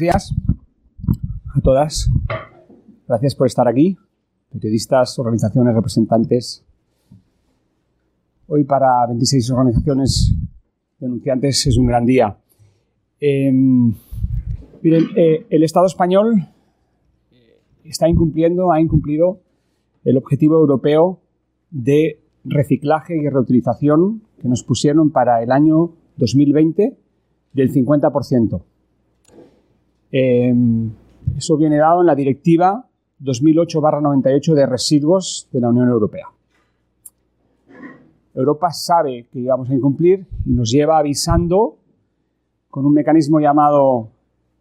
días a todas. Gracias por estar aquí, periodistas, organizaciones, representantes. Hoy para 26 organizaciones denunciantes es un gran día. Eh, miren, eh, el Estado español está incumpliendo, ha incumplido el objetivo europeo de reciclaje y reutilización que nos pusieron para el año 2020 del 50%. Eh, eso viene dado en la Directiva 2008-98 de residuos de la Unión Europea. Europa sabe que íbamos a incumplir y nos lleva avisando con un mecanismo llamado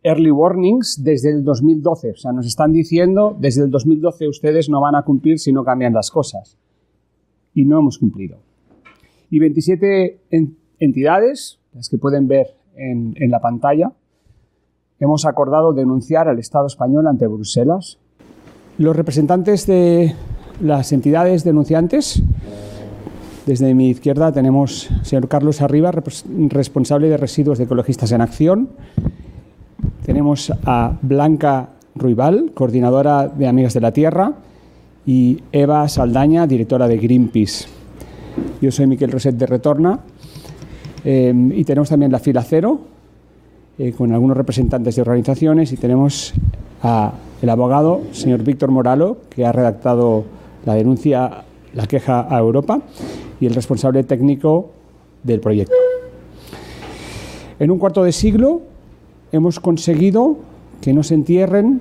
Early Warnings desde el 2012. O sea, nos están diciendo desde el 2012 ustedes no van a cumplir si no cambian las cosas. Y no hemos cumplido. Y 27 entidades, las que pueden ver en la pantalla, hemos acordado denunciar al Estado español ante Bruselas. Los representantes de las entidades denunciantes, desde mi izquierda tenemos al señor Carlos Arriba, responsable de residuos de ecologistas en acción. Tenemos a Blanca Ruibal, coordinadora de Amigas de la Tierra, y Eva Saldaña, directora de Greenpeace. Yo soy Miquel Roset de Retorna eh, y tenemos también la fila cero, eh, con algunos representantes de organizaciones y tenemos al abogado, señor Víctor Moralo, que ha redactado la denuncia, la queja a Europa, y el responsable técnico del proyecto. En un cuarto de siglo hemos conseguido que no se entierren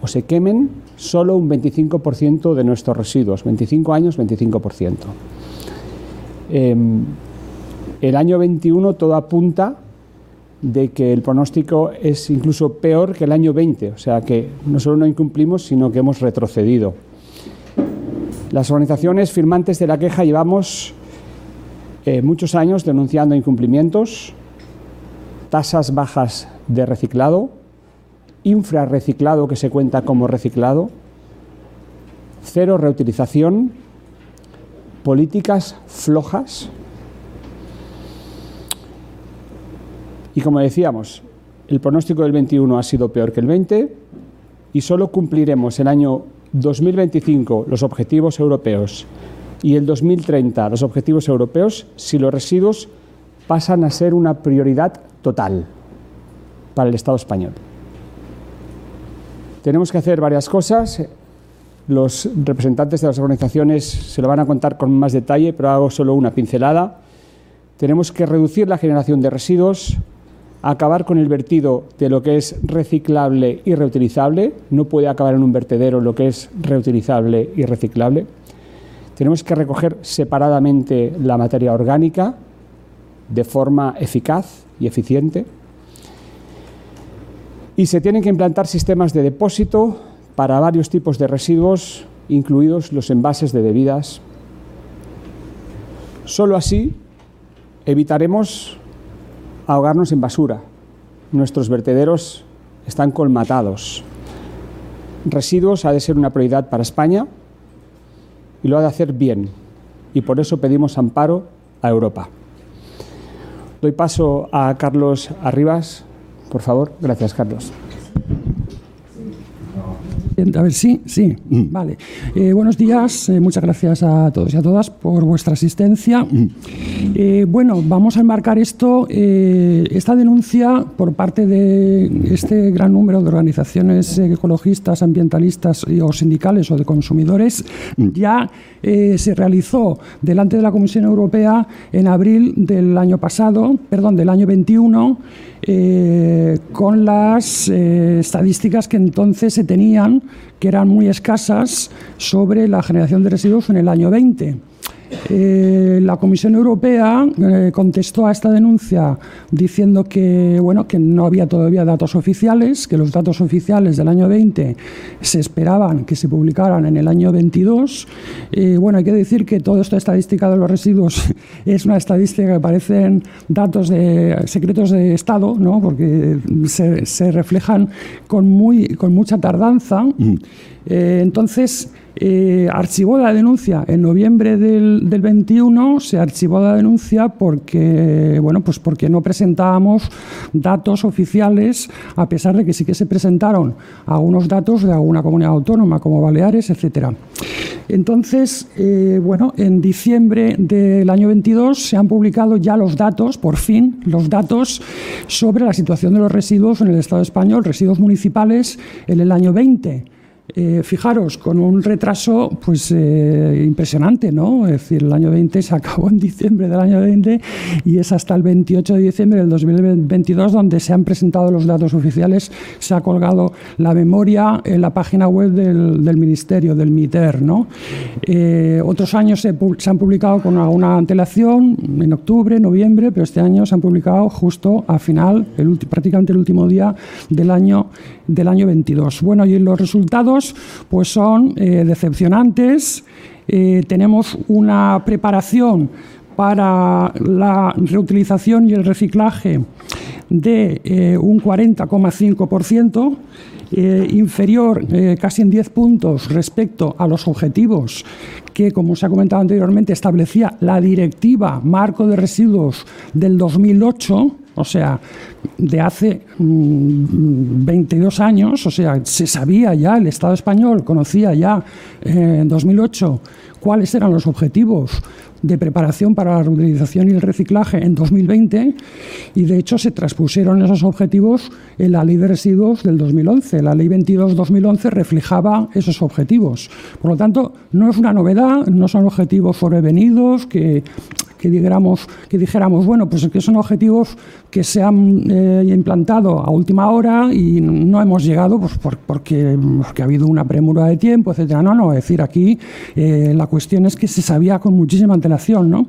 o se quemen solo un 25% de nuestros residuos, 25 años, 25%. Eh, el año 21 todo apunta de que el pronóstico es incluso peor que el año 20, o sea que no solo no incumplimos, sino que hemos retrocedido. Las organizaciones firmantes de la queja llevamos eh, muchos años denunciando incumplimientos, tasas bajas de reciclado, infrarreciclado que se cuenta como reciclado, cero reutilización, políticas flojas Y como decíamos, el pronóstico del 21 ha sido peor que el 20 y solo cumpliremos el año 2025 los objetivos europeos y el 2030 los objetivos europeos si los residuos pasan a ser una prioridad total para el Estado español. Tenemos que hacer varias cosas. Los representantes de las organizaciones se lo van a contar con más detalle, pero hago solo una pincelada. Tenemos que reducir la generación de residuos, acabar con el vertido de lo que es reciclable y reutilizable. No puede acabar en un vertedero lo que es reutilizable y reciclable. Tenemos que recoger separadamente la materia orgánica de forma eficaz y eficiente. Y se tienen que implantar sistemas de depósito para varios tipos de residuos, incluidos los envases de bebidas. Solo así evitaremos ahogarnos en basura. Nuestros vertederos están colmatados. Residuos ha de ser una prioridad para España y lo ha de hacer bien. Y por eso pedimos amparo a Europa. Doy paso a Carlos Arribas. Por favor, gracias Carlos. A ver, sí, sí, mm. vale. Eh, buenos días, eh, muchas gracias a todos y a todas por vuestra asistencia. Mm. Eh, bueno, vamos a enmarcar esto, esta denuncia por parte de este gran número de organizaciones ecologistas, ambientalistas o sindicales o de consumidores, mm. ya se realizó delante de la Comisión Europea en abril del año pasado, perdón, del año 21 eh, con las estadísticas que entonces se tenían, que eran muy escasas, sobre la generación de residuos en el año 20. Eh, la Comisión Europea eh, contestó a esta denuncia diciendo que, bueno, que no había todavía datos oficiales, que los datos oficiales del año 20 se esperaban que se publicaran en el año 22. Eh, bueno, hay que decir que toda esta estadística de los residuos es una estadística que parecen datos de secretos de Estado, ¿no? porque se, reflejan con, muy, con mucha tardanza. Mm. Entonces, eh, archivó la denuncia en noviembre del del, 21 se archivó la denuncia porque, bueno, pues porque no presentábamos datos oficiales, a pesar de que sí que se presentaron algunos datos de alguna comunidad autónoma, como Baleares, etcétera. Entonces, eh, bueno, en diciembre del año 22 se han publicado ya los datos, por fin, los datos sobre la situación de los residuos en el Estado español, residuos municipales en el año 20. Eh, fijaros, con un retraso pues eh, impresionante, ¿no? Es decir, el año 20 se acabó en diciembre del año 20 y es hasta el 28 de diciembre del 2022 donde se han presentado los datos oficiales, se ha colgado la memoria en la página web del, Ministerio, del MITER, ¿no? Eh, otros años se, han publicado con alguna antelación, en octubre, noviembre, pero este año se han publicado justo a final, prácticamente el último día del año, del año 22. Bueno, y los resultados pues son eh, decepcionantes. Eh, tenemos una preparación para la reutilización y el reciclaje de eh, un 40,5%, inferior casi en 10 puntos respecto a los objetivos que, como se ha comentado anteriormente, establecía la Directiva Marco de Residuos del 2008 o sea, de hace 22 mm, años, o sea, se sabía ya, el Estado español conocía ya eh, en 2008 cuáles eran los objetivos de preparación para la reutilización y el reciclaje en 2020 y de hecho se transpusieron esos objetivos en la ley de residuos del 2011. La ley 22-2011 reflejaba esos objetivos. Por lo tanto, no es una novedad, no son objetivos sobrevenidos que que dijéramos, que dijéramos bueno, pues que son objetivos que se han eh, implantado a última hora y no hemos llegado pues, porque, ha habido una premura de tiempo, etcétera. No, no, es decir, aquí eh, la cuestión es que se sabía con muchísima antelación. ¿no?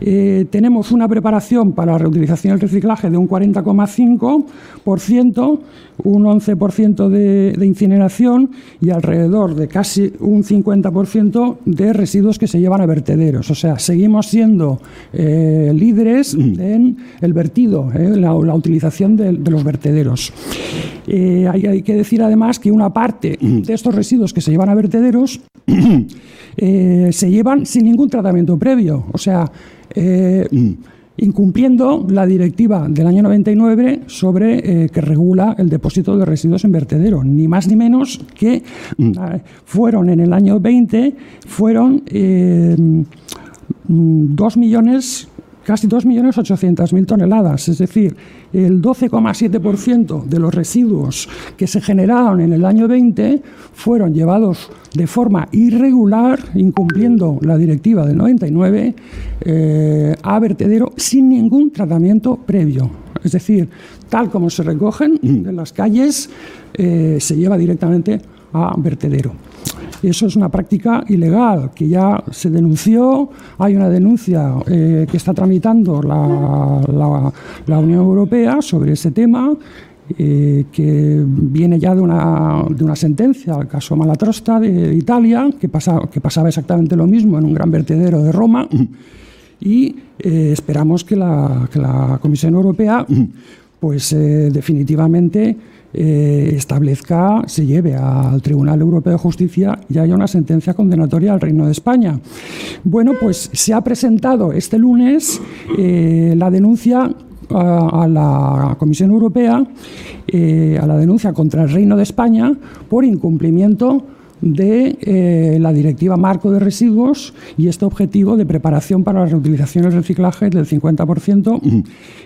Eh, tenemos una preparación para la reutilización y el reciclaje de un 40,5%, un 11% de, de incineración y alrededor de casi un 50% de residuos que se llevan a vertederos. O sea, seguimos siendo eh, líderes mm. en el vertido, eh, la, utilización de, los vertederos. Eh, hay, que decir además que una parte mm. de estos residuos que se llevan a vertederos se llevan sin ningún tratamiento previo. O sea, mm. incumpliendo la directiva del año 99 sobre que regula el depósito de residuos en vertedero, ni más ni menos que fueron en el año 20 fueron 2 millones, casi 2.800.000 toneladas, es decir, el 12,7% de los residuos que se generaron en el año 20 fueron llevados de forma irregular, incumpliendo la directiva del 99, eh, a vertedero sin ningún tratamiento previo. Es decir, tal como se recogen mm. en las calles, eh, se lleva directamente a vertedero. Eso es una práctica ilegal que ya se denunció. Hay una denuncia eh, que está tramitando la, la, Unión Europea sobre ese tema. Eh, que viene ya de una, de una sentencia, el caso Malatrosta de Italia, que, pasa, que pasaba exactamente lo mismo en un gran vertedero de Roma, y eh, esperamos que la, que la, Comisión Europea pues definitivamente eh, establezca, se lleve al Tribunal Europeo de Justicia y haya una sentencia condenatoria al Reino de España. Bueno, pues se ha presentado este lunes eh, la denuncia a, la Comisión Europea, eh, a la denuncia contra el Reino de España por incumplimiento de eh, la Directiva Marco de Residuos y este objetivo de preparación para la reutilización y el reciclaje del 50%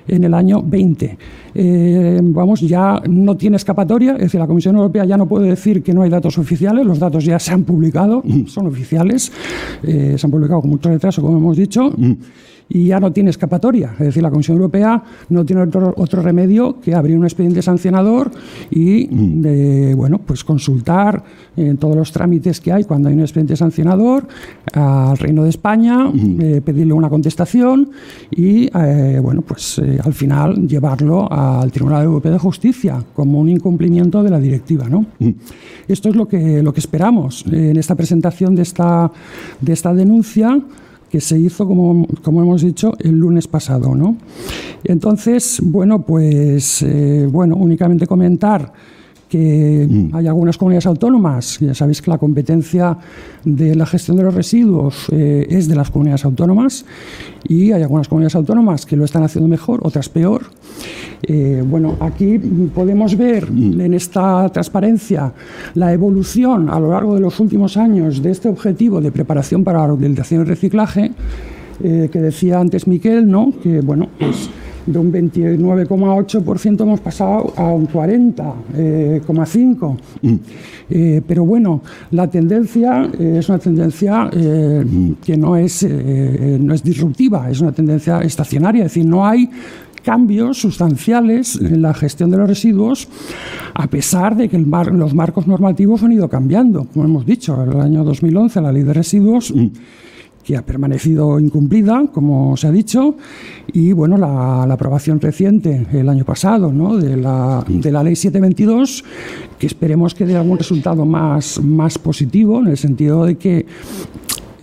en el año 20. Eh, vamos, ya no tiene escapatoria, es decir, la Comisión Europea ya no puede decir que no hay datos oficiales, los datos ya se han publicado, son oficiales, eh, se han publicado con mucho retraso, como hemos dicho y ya no tiene escapatoria. Es decir, la Comisión Europea no tiene otro, remedio que abrir un expediente sancionador y de, bueno, pues consultar en todos los trámites que hay cuando hay un expediente sancionador al Reino de España, eh, pedirle una contestación y eh, bueno, pues eh, al final llevarlo al Tribunal Europeo de Justicia como un incumplimiento de la directiva. ¿no? Esto es lo que, lo que esperamos en esta presentación de esta, de esta denuncia que se hizo, como, como hemos dicho, el lunes pasado. Entonces, bueno, pues, eh, bueno, únicamente comentar que mm. hay algunas comunidades autónomas, ya sabéis que la competencia de la gestión de los residuos eh, es de las comunidades autónomas y hay algunas comunidades autónomas que lo están haciendo mejor, otras peor. Eh, bueno, aquí podemos ver mm. en esta transparencia la evolución a lo largo de los últimos años de este objetivo de preparación para la reutilización y reciclaje eh, que decía antes Miquel, ¿no? que bueno, pues de un 29,8% hemos pasado a un 40,5%. Mm. Eh, pero bueno, la tendencia eh, es una tendencia que no es, no es disruptiva, es una tendencia estacionaria, es decir, no hay cambios sustanciales en la gestión de los residuos, a pesar de que los marcos normativos han ido cambiando. Como hemos dicho, en el año 2011 la ley de residuos mm que ha permanecido incumplida, como se ha dicho, y bueno, la, aprobación reciente el año pasado ¿no? de, la, de, la, ley 722, que esperemos que dé algún resultado más, más positivo, en el sentido de que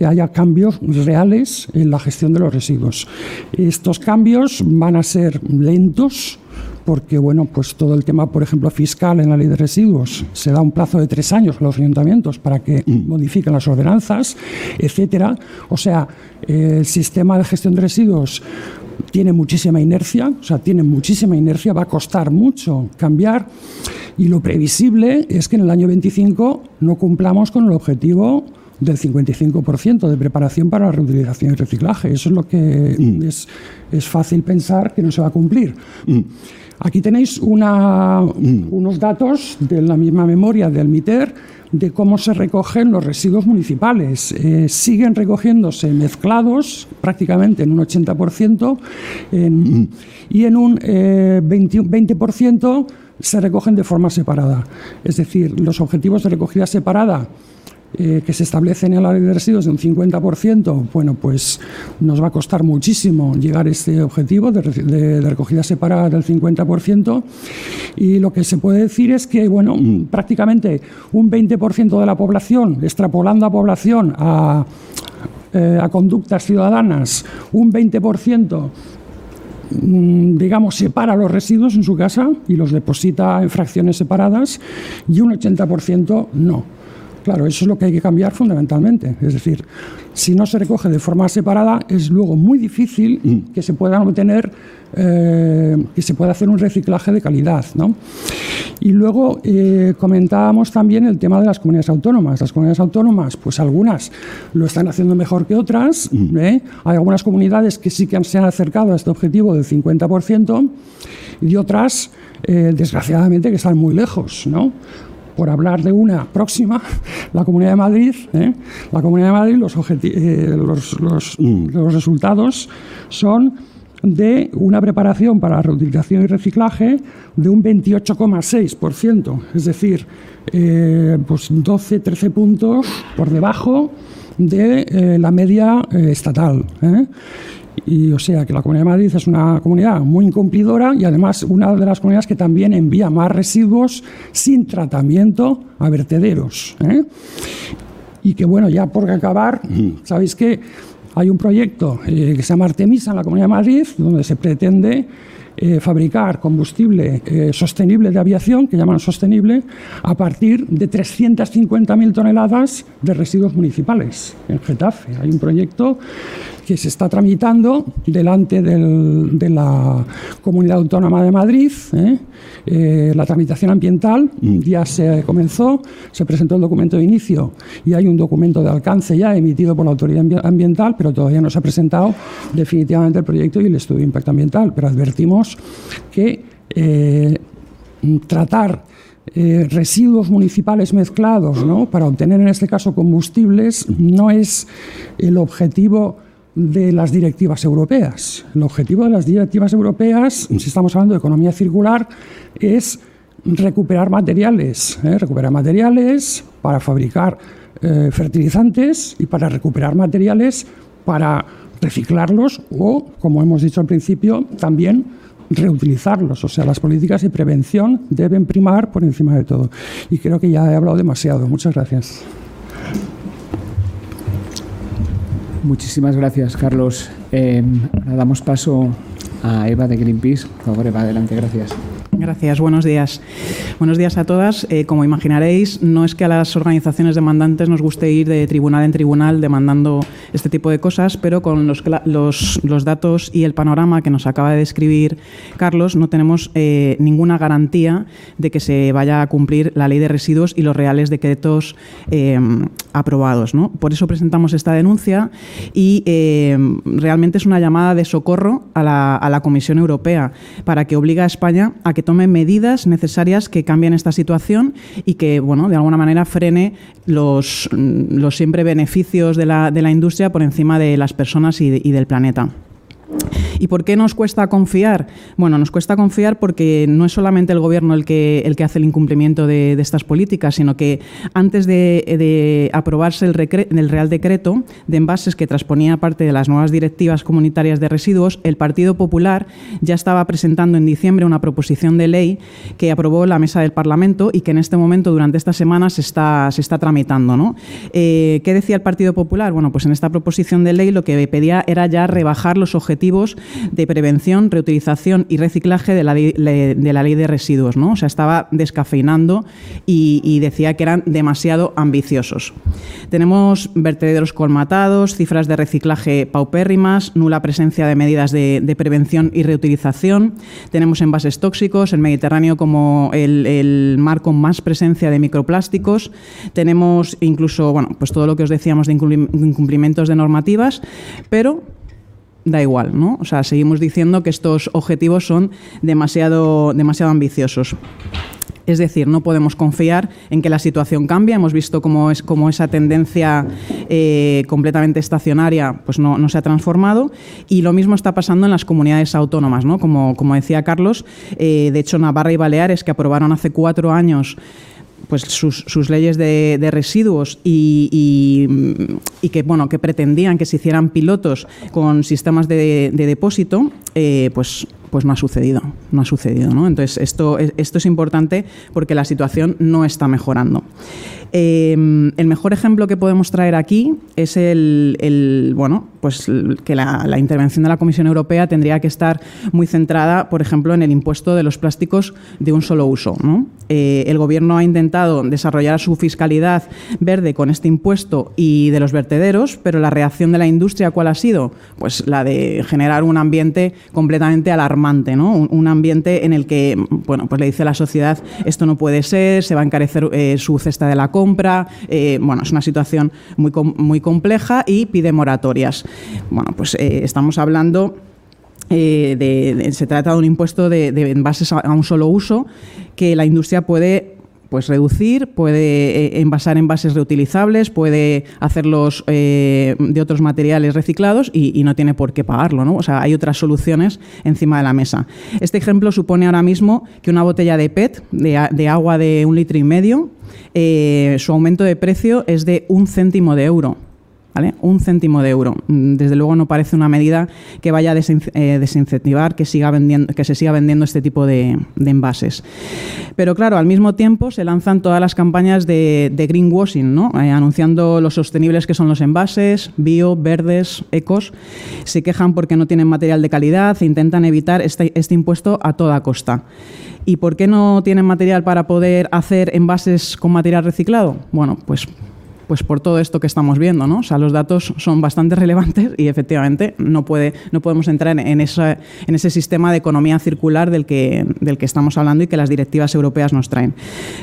haya cambios reales en la gestión de los residuos. Estos cambios van a ser lentos, porque bueno, pues todo el tema, por ejemplo, fiscal en la ley de residuos, se da un plazo de tres años a los ayuntamientos para que mm. modifiquen las ordenanzas, etcétera. O sea, el sistema de gestión de residuos tiene muchísima inercia, o sea, tiene muchísima inercia, va a costar mucho cambiar y lo previsible es que en el año 25 no cumplamos con el objetivo del 55% de preparación para la reutilización y reciclaje. Eso es lo que mm. es, es, fácil pensar que no se va a cumplir. Mm. Aquí tenéis unos datos de la misma memoria del MITER de cómo se recogen los residuos municipales. Eh, siguen recogiéndose mezclados prácticamente en un 80% y en un 20% eh, se recogen de forma separada. Es decir, los objetivos de recogida separada eh, que se establecen en la ley de residuos de un 50%, bueno, pues nos va a costar muchísimo llegar a este objetivo de, recogida separada del 50%. Y lo que se puede decir es que, bueno, prácticamente un 20% de la población, extrapolando a población a, eh, a conductas ciudadanas, un 20% mm, digamos, separa los residuos en su casa y los deposita en fracciones separadas y un 80% no. Claro, eso es lo que hay que cambiar fundamentalmente. Es decir, si no se recoge de forma separada, es luego muy difícil mm. que se puedan obtener, eh, que se pueda hacer un reciclaje de calidad. ¿no? Y luego eh, comentábamos también el tema de las comunidades autónomas. Las comunidades autónomas, pues algunas lo están haciendo mejor que otras. Mm. ¿eh? Hay algunas comunidades que sí que se han acercado a este objetivo del 50% y otras, desgraciadamente, que están muy lejos. ¿no? Por hablar de una próxima, la Comunidad de Madrid, ¿eh? la Comunidad de Madrid, los, eh, los, mm. los, resultados son de una preparación para reutilización y reciclaje de un 28,6%, es decir, eh, pues 12-13 puntos por debajo de la media estatal. Y o sea que la Comunidad de Madrid es una comunidad muy incumplidora y además una de las comunidades que también envía más residuos sin tratamiento a vertederos. ¿eh? Y que bueno, ya por acabar, sabéis que hay un proyecto eh, que se llama Artemisa en la Comunidad de Madrid, donde se pretende eh, fabricar combustible sostenible de aviación, que llaman sostenible, a partir de 350.000 toneladas de residuos municipales en Getafe. Hay un proyecto que se está tramitando delante de la Comunidad Autónoma de Madrid. ¿eh? Eh, la tramitación ambiental mm. ya se comenzó, se presentó el documento de inicio y hay un documento de alcance ya emitido por la autoridad ambiental, pero todavía no se ha presentado definitivamente el proyecto y el estudio de impacto ambiental. Pero advertimos que eh, tratar residuos municipales mezclados ¿no? para obtener en este caso combustibles no es el objetivo de las directivas europeas. El objetivo de las directivas europeas, si estamos hablando de economía circular, es recuperar materiales, ¿eh? recuperar materiales para fabricar eh, fertilizantes y para recuperar materiales para reciclarlos o, como hemos dicho al principio, también reutilizarlos. O sea, las políticas de prevención deben primar por encima de todo. Y creo que ya he hablado demasiado. Muchas gracias. Muchísimas gracias, Carlos. Eh, damos paso a Eva de Greenpeace. Por favor, Eva, adelante, gracias. Gracias, buenos días. Buenos días a todas. Eh, como imaginaréis, no es que a las organizaciones demandantes nos guste ir de tribunal en tribunal demandando este tipo de cosas, pero con los, los, datos y el panorama que nos acaba de describir Carlos, no tenemos eh, ninguna garantía de que se vaya a cumplir la ley de residuos y los reales decretos eh, aprobados. ¿no? Por eso presentamos esta denuncia y realmente es una llamada de socorro a la, a la Comisión Europea para que obligue a España a que tome medidas necesarias que cambien esta situación y que, bueno, de alguna manera frene los, los siempre beneficios de la, de la industria por encima de las personas y, y del planeta. ¿Y por qué nos cuesta confiar? Bueno, nos cuesta confiar porque no es solamente el Gobierno el que, el que hace el incumplimiento de, estas políticas, sino que antes de, aprobarse el, Real Decreto de envases que transponía parte de las nuevas directivas comunitarias de residuos, el Partido Popular ya estaba presentando en diciembre una proposición de ley que aprobó la mesa del Parlamento y que en este momento, durante esta semana, se está, se está tramitando. ¿no? Eh, ¿Qué decía el Partido Popular? Bueno, pues en esta proposición de ley lo que pedía era ya rebajar los objetivos de prevención, reutilización y reciclaje de la, de la ley de residuos. ¿no? O sea, estaba descafeinando y, decía que eran demasiado ambiciosos. Tenemos vertederos colmatados, cifras de reciclaje paupérrimas, nula presencia de medidas de, prevención y reutilización. Tenemos envases tóxicos, el Mediterráneo como el, el, mar con más presencia de microplásticos. Tenemos incluso, bueno, pues todo lo que os decíamos de incumplimientos de normativas, pero da igual, ¿no? O sea, seguimos diciendo que estos objetivos son demasiado, demasiado ambiciosos. Es decir, no podemos confiar en que la situación cambie. Hemos visto cómo, es, cómo esa tendencia eh, completamente estacionaria pues no, se ha transformado. Y lo mismo está pasando en las comunidades autónomas. ¿no? Como, como decía Carlos, eh, de hecho Navarra y Baleares, que aprobaron hace cuatro años pues sus, leyes de, residuos y, que bueno que pretendían que se hicieran pilotos con sistemas de, depósito, eh, pues pues no ha sucedido, no ha sucedido, ¿no? Entonces esto, esto es importante porque la situación no está mejorando. Em, el mejor ejemplo que podemos traer aquí es el, bueno, pues que la, intervención de la Comisión Europea tendría que estar muy centrada, por ejemplo, en el impuesto de los plásticos de un solo uso. Eh, el Gobierno ha intentado desarrollar su fiscalidad verde con este impuesto y de los vertederos, pero la reacción de la industria, ¿cuál ha sido? Pues la de generar un ambiente completamente alarmante, un, ambiente en el que, bueno, pues le dice la sociedad esto no puede ser, se va a encarecer eh, su cesta de la compra. Eh, bueno, es una situación muy, muy compleja y pide moratorias. Bueno, pues eh, estamos hablando... De, se trata de un impuesto de, envases a, un solo uso que la industria puede pues reducir, puede envasar envases reutilizables, puede hacerlos de otros materiales reciclados y, no tiene por qué pagarlo. ¿no? O sea, hay otras soluciones encima de la mesa. Este ejemplo supone ahora mismo que una botella de PET, de, de agua de un litro y medio, eh, su aumento de precio es de un céntimo de euro. Un céntimo de euro. Mm, desde luego no parece una medida que vaya a eh, desincentivar que, siga vendiendo, que se siga vendiendo este tipo de, envases. Pero claro, al mismo tiempo se lanzan todas las campañas de, greenwashing. Eh, anunciando lo sostenibles que son los envases, bio, verdes, ecos. Se quejan porque no tienen material de calidad e intentan evitar este, este impuesto a toda costa. ¿Y por qué no tienen material para poder hacer envases con material reciclado? Bueno, pues pues por todo esto que estamos viendo. O sea, los datos son bastante relevantes y efectivamente no, puede, no podemos entrar en ese sistema de economía circular del que, del que estamos hablando y que las directivas europeas nos traen.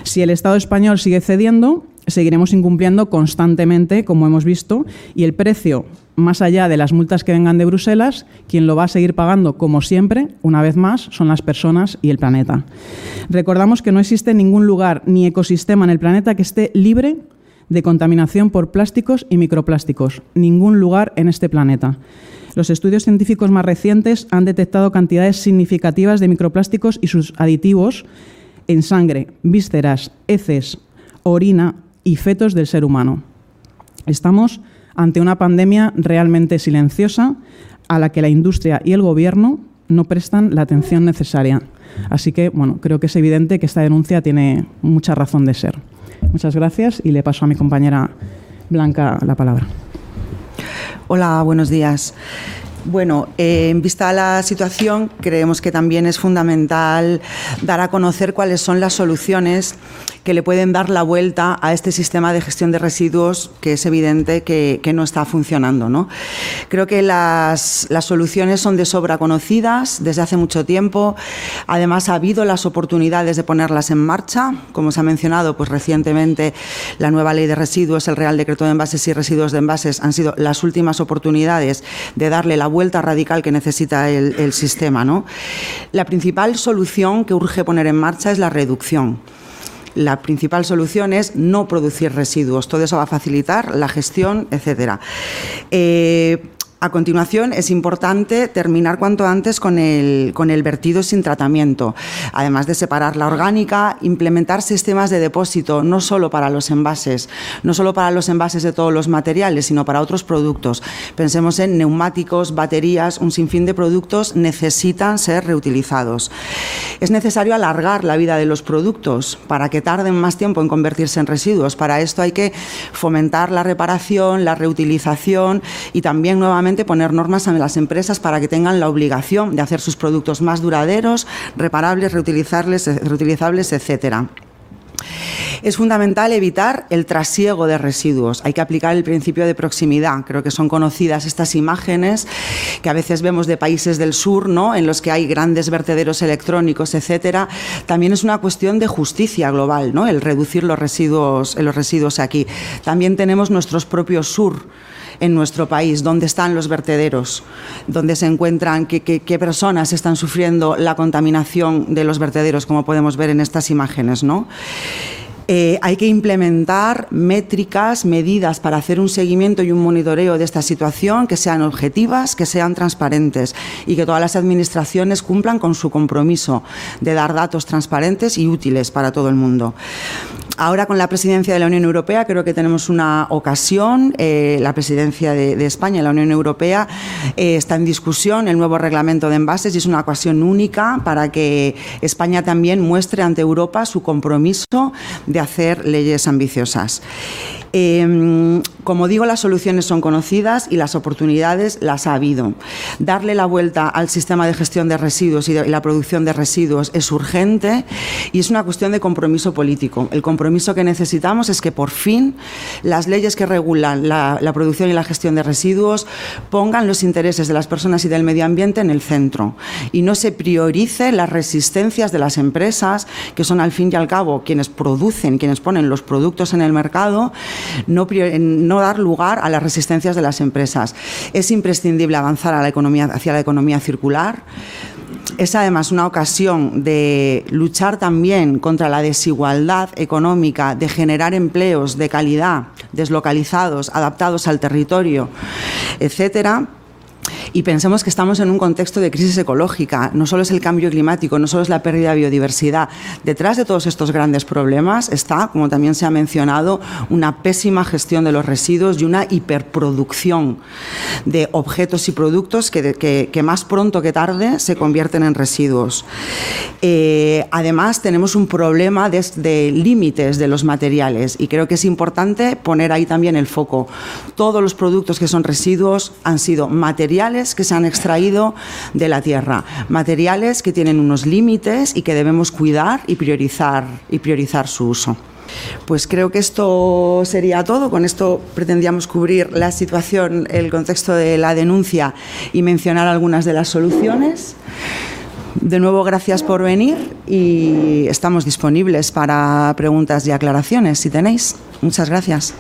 Si el Estado español sigue cediendo, seguiremos incumpliendo constantemente, como hemos visto, y el precio, más allá de las multas que vengan de Bruselas, quien lo va a seguir pagando, como siempre, una vez más, son las personas y el planeta. Recordamos que no existe ningún lugar ni ecosistema en el planeta que esté libre de contaminación por plásticos y microplásticos. Ningún lugar en este planeta. Los estudios científicos más recientes han detectado cantidades significativas de microplásticos y sus aditivos en sangre, vísceras, heces, orina y fetos del ser humano. Estamos ante una pandemia realmente silenciosa a la que la industria y el gobierno no prestan la atención necesaria. Así que, bueno, creo que es evidente que esta denuncia tiene mucha razón de ser. Muchas gracias y le paso a mi compañera Blanca la palabra. Hola, buenos días. Bueno, eh, en vista a la situación, creemos que también es fundamental dar a conocer cuáles son las soluciones que le pueden dar la vuelta a este sistema de gestión de residuos que es evidente que, no está funcionando. ¿no? Creo que las, soluciones son de sobra conocidas desde hace mucho tiempo. Además, ha habido las oportunidades de ponerlas en marcha. Como se ha mencionado, pues recientemente la nueva ley de residuos, el Real Decreto de Envases y Residuos de Envases han sido las últimas oportunidades de darle la vuelta radical que necesita el, sistema. ¿no? La principal solución que urge poner en marcha es la reducción la principal solución es no producir residuos. Todo eso va a facilitar la gestión, etcétera. Eh, a continuación, es importante terminar cuanto antes con el, con el vertido sin tratamiento. Además de separar la orgánica, implementar sistemas de depósito, no solo para los envases, no solo para los envases de todos los materiales, sino para otros productos. Pensemos en neumáticos, baterías, un sinfín de productos necesitan ser reutilizados. Es necesario alargar la vida de los productos para que tarden más tiempo en convertirse en residuos. Para esto hay que fomentar la reparación, la reutilización y también nuevamente poner normas a las empresas para que tengan la obligación de hacer sus productos más duraderos, reparables, reutilizables, reutilizables etcétera. Es fundamental evitar el trasiego de residuos. Hay que aplicar el principio de proximidad. Creo que son conocidas estas imágenes que a veces vemos de países del sur, ¿no? en los que hay grandes vertederos electrónicos, etcétera. También es una cuestión de justicia global, ¿no? el reducir los residuos, los residuos aquí. También tenemos nuestros propios sur en nuestro país, dónde están los vertederos, dónde se encuentran, qué, personas están sufriendo la contaminación de los vertederos, como podemos ver en estas imágenes, ¿no? Eh, hay que implementar métricas, medidas para hacer un seguimiento y un monitoreo de esta situación que sean objetivas, que sean transparentes y que todas las administraciones cumplan con su compromiso de dar datos transparentes y útiles para todo el mundo. Ahora con la presidencia de la Unión Europea creo que tenemos una ocasión. Eh, la presidencia de, España, la Unión Europea, eh, está en discusión el nuevo reglamento de envases y es una ocasión única para que España también muestre ante Europa su compromiso de hacer leyes ambiciosas. Em, como digo, las soluciones son conocidas y las oportunidades las ha habido. Darle la vuelta al sistema de gestión de residuos y, la producción de residuos es urgente y es una cuestión de compromiso político. El compromiso que necesitamos es que por fin las leyes que regulan la, la producción y la gestión de residuos pongan los intereses de las personas y del medio ambiente en el centro y no se priorice las resistencias de las empresas, que son al fin y al cabo quienes producen, quienes ponen los productos en el mercado no, dar lugar a las resistencias de las empresas. Es imprescindible avanzar hacia la economía circular es además una ocasión de luchar también contra la desigualdad económica, de generar empleos de calidad, deslocalizados, adaptados al territorio, etcétera y pensemos que estamos en un contexto de crisis ecológica. No solo es el cambio climático, no solo es la pérdida de biodiversidad. Detrás de todos estos grandes problemas está, como también se ha mencionado, una pésima gestión de los residuos y una hiperproducción de objetos y productos que, más pronto que tarde se convierten en residuos. Eh, además, tenemos un problema de, de límites de los materiales y creo que es importante poner ahí también el foco. Todos los productos que son residuos han sido materiales que se han extraído de la tierra, materiales que tienen unos límites y que debemos cuidar y priorizar, y priorizar su uso. Pues creo que esto sería todo. Con esto pretendíamos cubrir la situación, el contexto de la denuncia y mencionar algunas de las soluciones. De nuevo, gracias por venir y estamos disponibles para preguntas y aclaraciones si tenéis. Muchas gracias.